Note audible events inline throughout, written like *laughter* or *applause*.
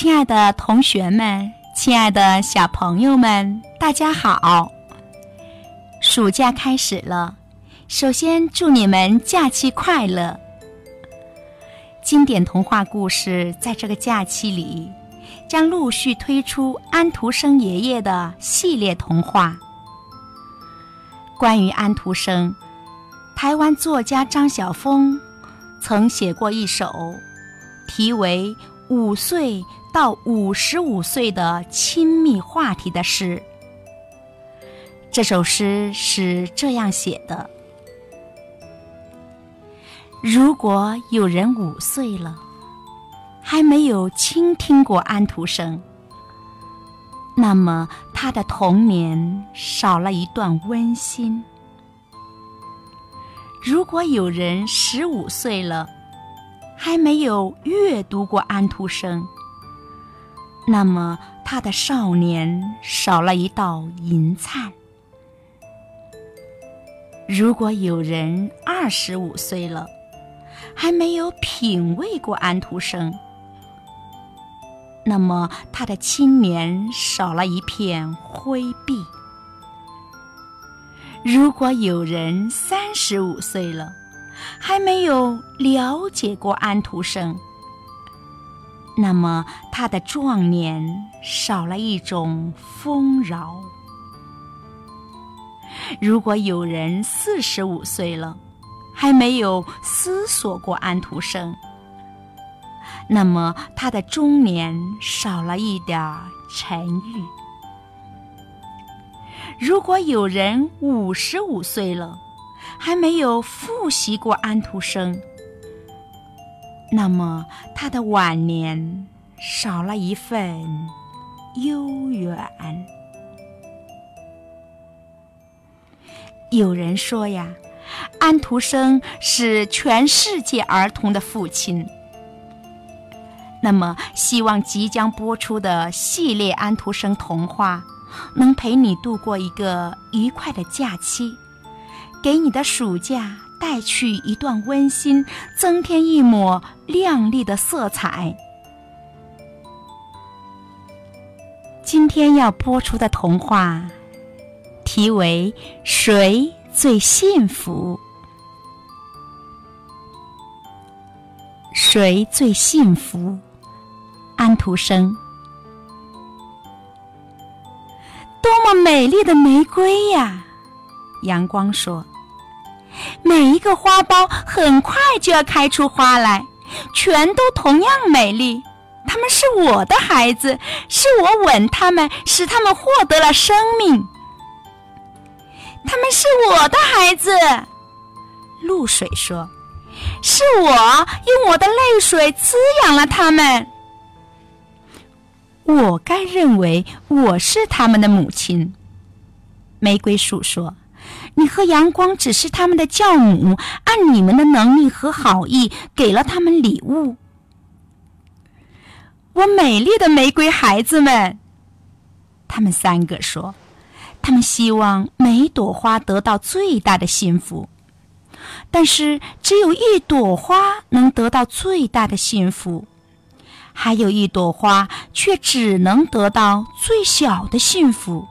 亲爱的同学们，亲爱的小朋友们，大家好！暑假开始了，首先祝你们假期快乐。经典童话故事在这个假期里将陆续推出安徒生爷爷的系列童话。关于安徒生，台湾作家张晓峰曾写过一首题为《五岁到五十五岁的亲密话题》的诗。这首诗是这样写的：如果有人五岁了，还没有倾听过安徒生，那么他的童年少了一段温馨；如果有人十五岁了，还没有阅读过安徒生，那么他的少年少了一道银灿。如果有人二十五岁了，还没有品味过安徒生，那么他的青年少了一片灰碧；如果有人三十五岁了，还没有了解过安徒生，那么他的壮年少了一种丰饶。如果有人四十五岁了，还没有思索过安徒生，那么他的中年少了一点沉郁；如果有人五十五岁了，还没有复习过安徒生，那么他的晚年少了一份悠远。有人说呀，安徒生是全世界儿童的父亲。那么，希望即将播出的系列安徒生童话能陪你度过一个愉快的假期，给你的暑假带去一段温馨，增添一抹亮丽的色彩。今天要播出的童话。题为“谁最幸福？谁最幸福？”安徒生。多么美丽的玫瑰呀！阳光说：“每一个花苞很快就要开出花来，全都同样美丽。他们是我的孩子，是我吻他们，使他们获得了生命。”他们是我的孩子，露水说：“是我用我的泪水滋养了他们。我该认为我是他们的母亲。”玫瑰树说：“你和阳光只是他们的教母，按你们的能力和好意给了他们礼物。”我美丽的玫瑰孩子们，他们三个说。他们希望每朵花得到最大的幸福，但是只有一朵花能得到最大的幸福，还有一朵花却只能得到最小的幸福。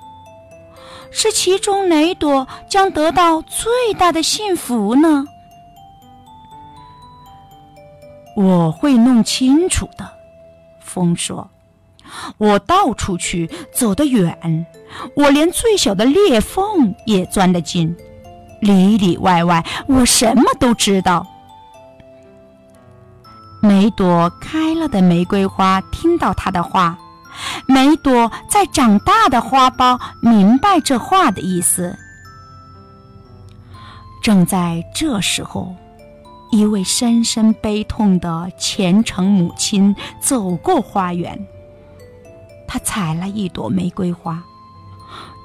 是其中哪朵将得到最大的幸福呢？我会弄清楚的，风说。我到处去，走得远，我连最小的裂缝也钻得进，里里外外，我什么都知道。每朵开了的玫瑰花听到他的话，每朵在长大的花苞明白这话的意思。正在这时候，一位深深悲痛的虔诚母亲走过花园。她采了一朵玫瑰花，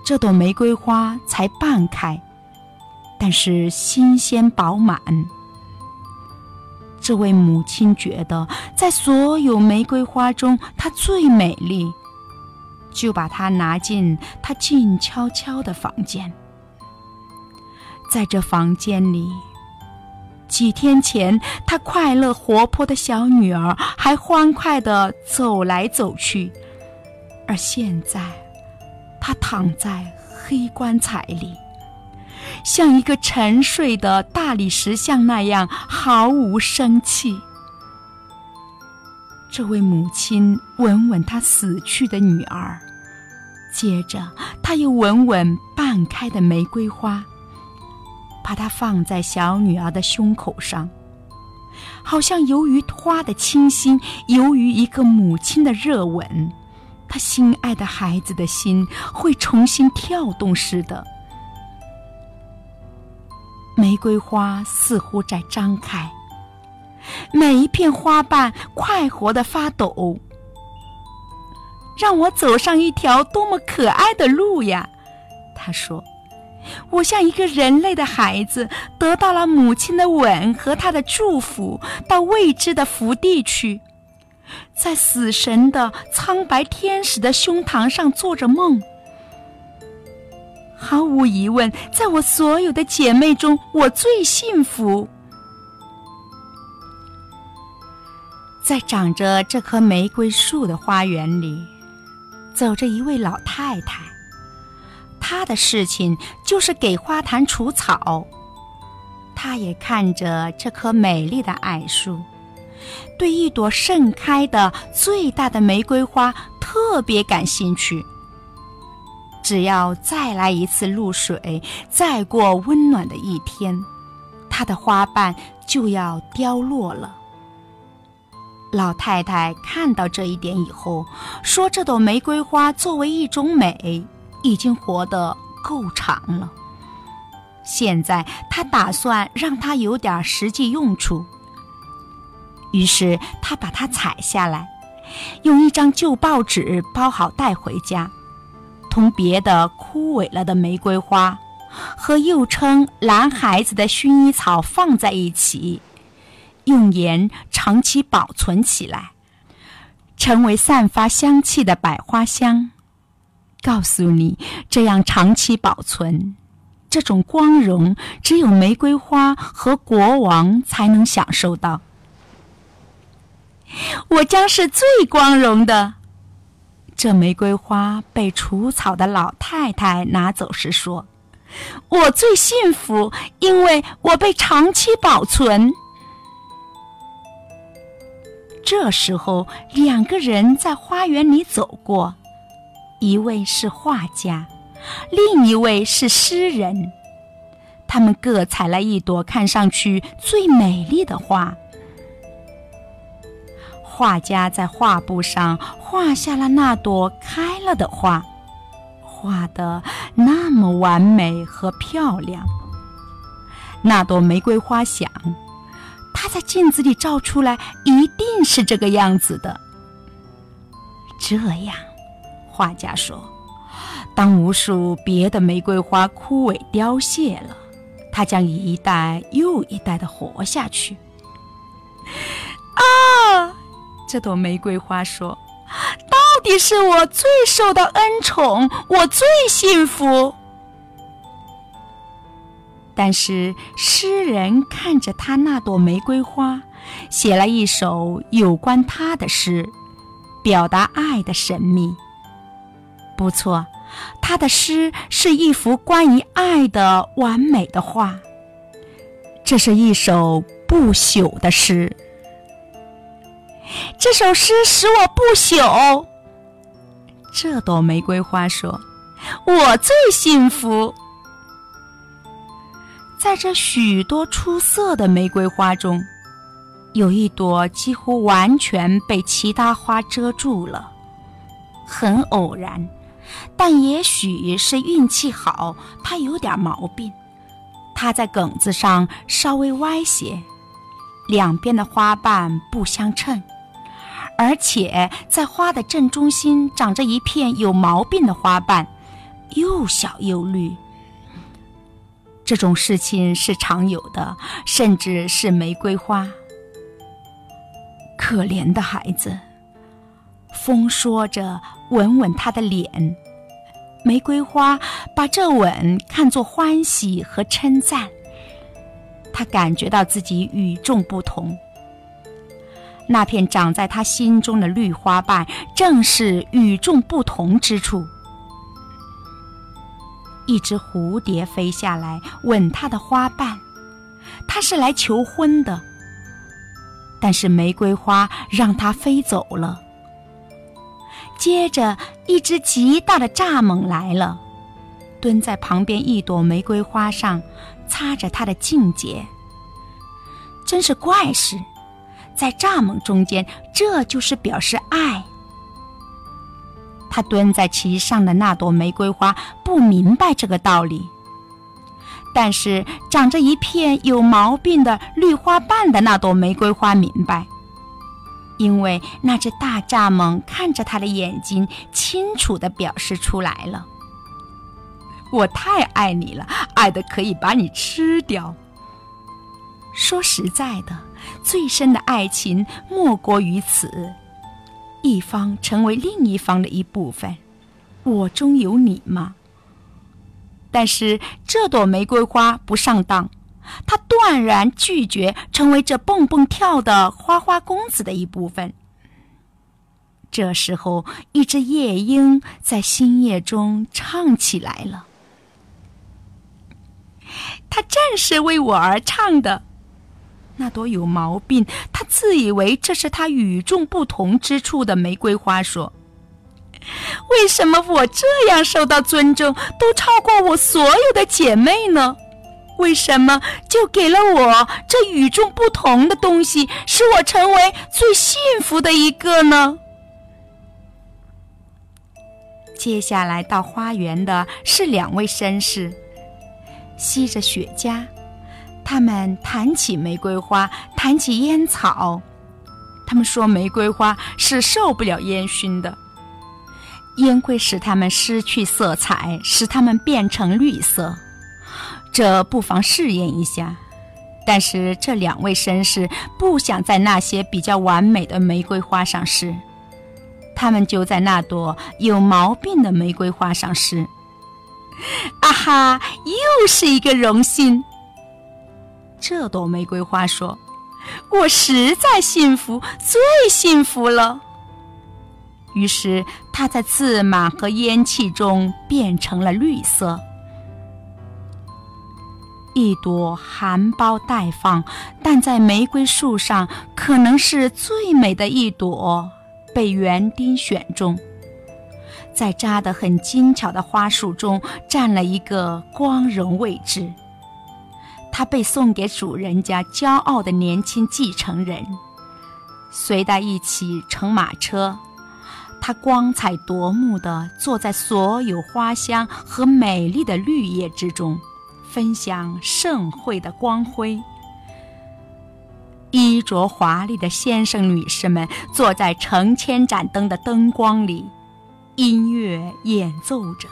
这朵玫瑰花才半开，但是新鲜饱满。这位母亲觉得，在所有玫瑰花中，它最美丽，就把它拿进她静悄悄的房间。在这房间里，几天前，他快乐活泼的小女儿还欢快地走来走去，而现在，他躺在黑棺材里，像一个沉睡的大理石像那样毫无生气。这位母亲吻吻她死去的女儿，接着，她又吻吻半开的玫瑰花。把它放在小女儿的胸口上，好像由于花的清新，由于一个母亲的热吻，她心爱的孩子的心会重新跳动似的。玫瑰花似乎在张开，每一片花瓣快活的发抖。让我走上一条多么可爱的路呀！他说。我像一个人类的孩子，得到了母亲的吻和她的祝福，到未知的福地去，在死神的苍白天使的胸膛上做着梦。毫无疑问，在我所有的姐妹中，我最幸福。在长着这棵玫瑰树的花园里，走着一位老太太。她的事情就是给花坛除草。她也看着这棵美丽的矮树，对一朵盛开的最大的玫瑰花特别感兴趣。只要再来一次露水，再过温暖的一天，它的花瓣就要凋落了。老太太看到这一点以后，说：“这朵玫瑰花作为一种美。”已经活得够长了，现在她打算让它有点实际用处。于是他把它采下来，用一张旧报纸包好带回家，同别的枯萎了的玫瑰花和又称蓝孩子的薰衣草放在一起，用盐长期保存起来，成为散发香气的百花香。告诉你，这样长期保存，这种光荣只有玫瑰花和国王才能享受到。我将是最光荣的。这玫瑰花被除草的老太太拿走时说：“我最幸福，因为我被长期保存。”这时候，两个人在花园里走过。一位是画家，另一位是诗人。他们各采了一朵看上去最美丽的花。画家在画布上画下了那朵开了的花，画的那么完美和漂亮。那朵玫瑰花想，它在镜子里照出来一定是这个样子的。这样。画家说：“当无数别的玫瑰花枯萎凋谢了，它将一代又一代的活下去。” *laughs* 啊！这朵玫瑰花说：“到底是我最受到恩宠，我最幸福。”但是诗人看着他那朵玫瑰花，写了一首有关他的诗，表达爱的神秘。不错，他的诗是一幅关于爱的完美的画。这是一首不朽的诗。这首诗使我不朽。这朵玫瑰花说：“我最幸福。”在这许多出色的玫瑰花中，有一朵几乎完全被其他花遮住了，很偶然。但也许是运气好，它有点毛病。它在梗子上稍微歪斜，两边的花瓣不相称，而且在花的正中心长着一片有毛病的花瓣，又小又绿。这种事情是常有的，甚至是玫瑰花。可怜的孩子，风说着，吻吻他的脸。玫瑰花把这吻看作欢喜和称赞，他感觉到自己与众不同。那片长在他心中的绿花瓣，正是与众不同之处。一只蝴蝶飞下来，吻他的花瓣，他是来求婚的。但是玫瑰花让它飞走了。接着，一只极大的蚱蜢来了，蹲在旁边一朵玫瑰花上，擦着它的茎节。真是怪事，在蚱蜢中间，这就是表示爱。他蹲在其上的那朵玫瑰花不明白这个道理。但是长着一片有毛病的绿花瓣的那朵玫瑰花明白，因为那只大蚱蜢看着他的眼睛，清楚地表示出来了：“我太爱你了，爱的可以把你吃掉。”说实在的，最深的爱情莫过于此：一方成为另一方的一部分。我中有你吗？但是这朵玫瑰花不上当，它断然拒绝成为这蹦蹦跳的花花公子的一部分。这时候，一只夜莺在新叶中唱起来了。它正是为我而唱的。那朵有毛病，他自以为这是他与众不同之处的玫瑰花说。为什么我这样受到尊重，都超过我所有的姐妹呢？为什么就给了我这与众不同的东西，使我成为最幸福的一个呢？接下来到花园的是两位绅士，吸着雪茄，他们谈起玫瑰花，谈起烟草，他们说玫瑰花是受不了烟熏的。烟会使它们失去色彩，使它们变成绿色。这不妨试验一下。但是这两位绅士不想在那些比较完美的玫瑰花上试，他们就在那朵有毛病的玫瑰花上试。啊哈，又是一个荣幸。这朵玫瑰花说：“我实在幸福，最幸福了。”于是，它在刺满和烟气中变成了绿色。一朵含苞待放，但在玫瑰树上可能是最美的一朵，被园丁选中，在扎得很精巧的花束中占了一个光荣位置。它被送给主人家骄傲的年轻继承人，随他一起乘马车。它光彩夺目地坐在所有花香和美丽的绿叶之中，分享盛会的光辉。衣着华丽的先生、女士们坐在成千盏灯的灯光里，音乐演奏着。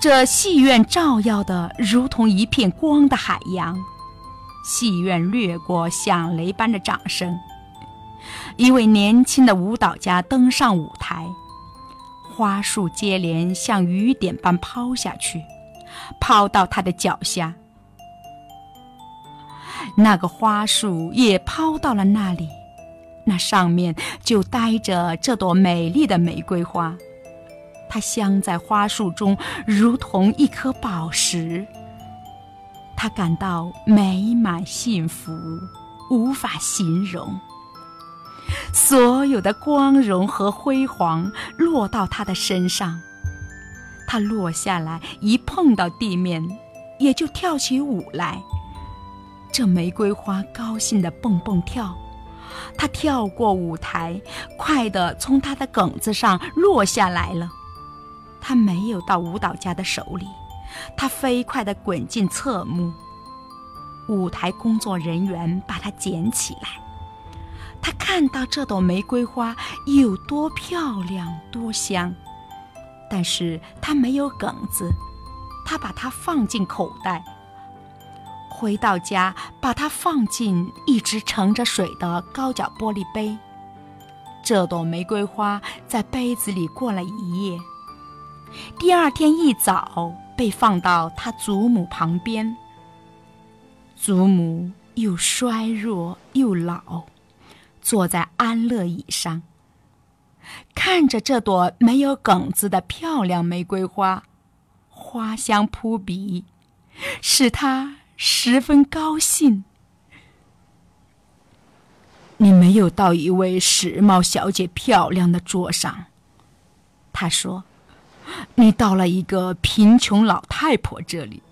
这戏院照耀的如同一片光的海洋，戏院掠过响雷般的掌声。一位年轻的舞蹈家登上舞台，花束接连像雨点般抛下去，抛到他的脚下。那个花束也抛到了那里，那上面就待着这朵美丽的玫瑰花，它镶在花束中，如同一颗宝石。他感到美满幸福，无法形容。所有的光荣和辉煌落到他的身上，他落下来一碰到地面，也就跳起舞来。这玫瑰花高兴地蹦蹦跳，它跳过舞台，快地从他的梗子上落下来了。它没有到舞蹈家的手里，它飞快地滚进侧幕。舞台工作人员把它捡起来。他看到这朵玫瑰花有多漂亮、多香，但是他没有梗子，他把它放进口袋。回到家，把它放进一直盛着水的高脚玻璃杯。这朵玫瑰花在杯子里过了一夜，第二天一早被放到他祖母旁边。祖母又衰弱又老，坐在安乐椅上，看着这朵没有梗子的漂亮玫瑰花，花香扑鼻，使她十分高兴。你没有到一位时髦小姐漂亮的桌上，他说。你到了一个贫穷老太婆这里，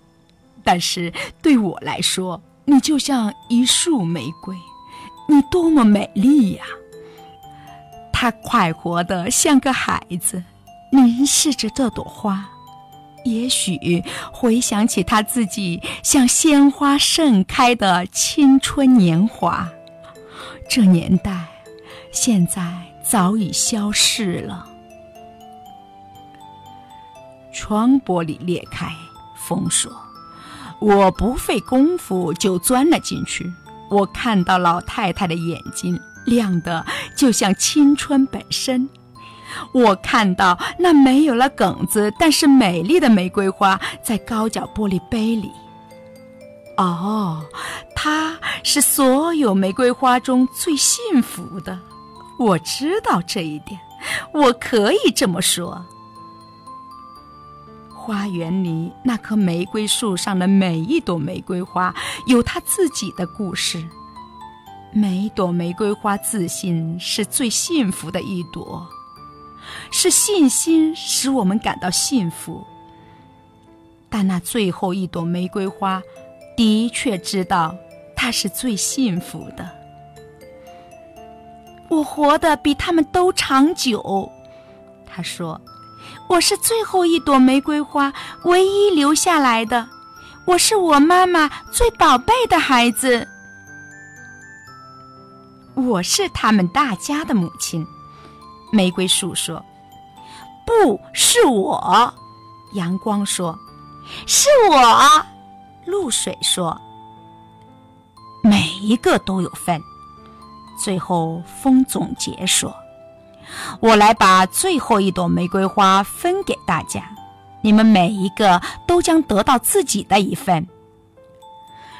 但是对我来说，你就像一束玫瑰，你多么美丽呀！她快活的像个孩子，凝视着这朵花，也许回想起她自己像鲜花盛开的青春年华。这年代，现在早已消逝了。窗玻璃裂开，风说：“我不费功夫就钻了进去。我看到老太太的眼睛亮得就像青春本身。我看到那没有了梗子但是美丽的玫瑰花在高脚玻璃杯里。哦，它是所有玫瑰花中最幸福的。我知道这一点，我可以这么说。”花园里那棵玫瑰树上的每一朵玫瑰花有它自己的故事。每一朵玫瑰花自信是最幸福的一朵，是信心使我们感到幸福。但那最后一朵玫瑰花的确知道它是最幸福的。我活得比他们都长久，他说。我是最后一朵玫瑰花，唯一留下来的。我是我妈妈最宝贝的孩子。我是他们大家的母亲。玫瑰树说：“不是我。”阳光说：“是我。”露水说：“每一个都有份。”最后，风总结说。我来把最后一朵玫瑰花分给大家，你们每一个都将得到自己的一份。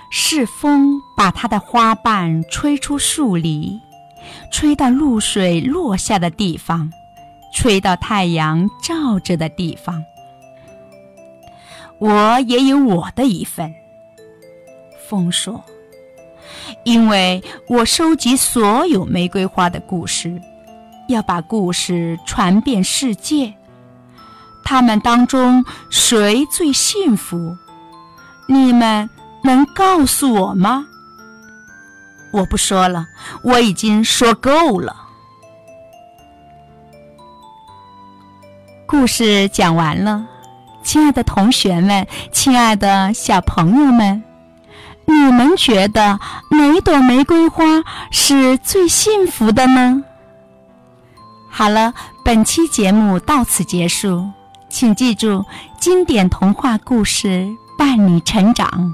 是风把它的花瓣吹出树篱，吹到露水落下的地方，吹到太阳照着的地方。我也有我的一份。风说：“因为我收集所有玫瑰花的故事。”要把故事传遍世界。他们当中谁最幸福？你们能告诉我吗？我不说了，我已经说够了。故事讲完了，亲爱的同学们，亲爱的小朋友们，你们觉得哪朵玫瑰花是最幸福的呢？好了，本期节目到此结束，请记住，经典童话故事伴你成长。